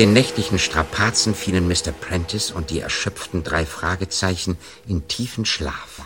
den nächtlichen Strapazen fielen Mr. Prentice und die erschöpften drei Fragezeichen in tiefen Schlaf.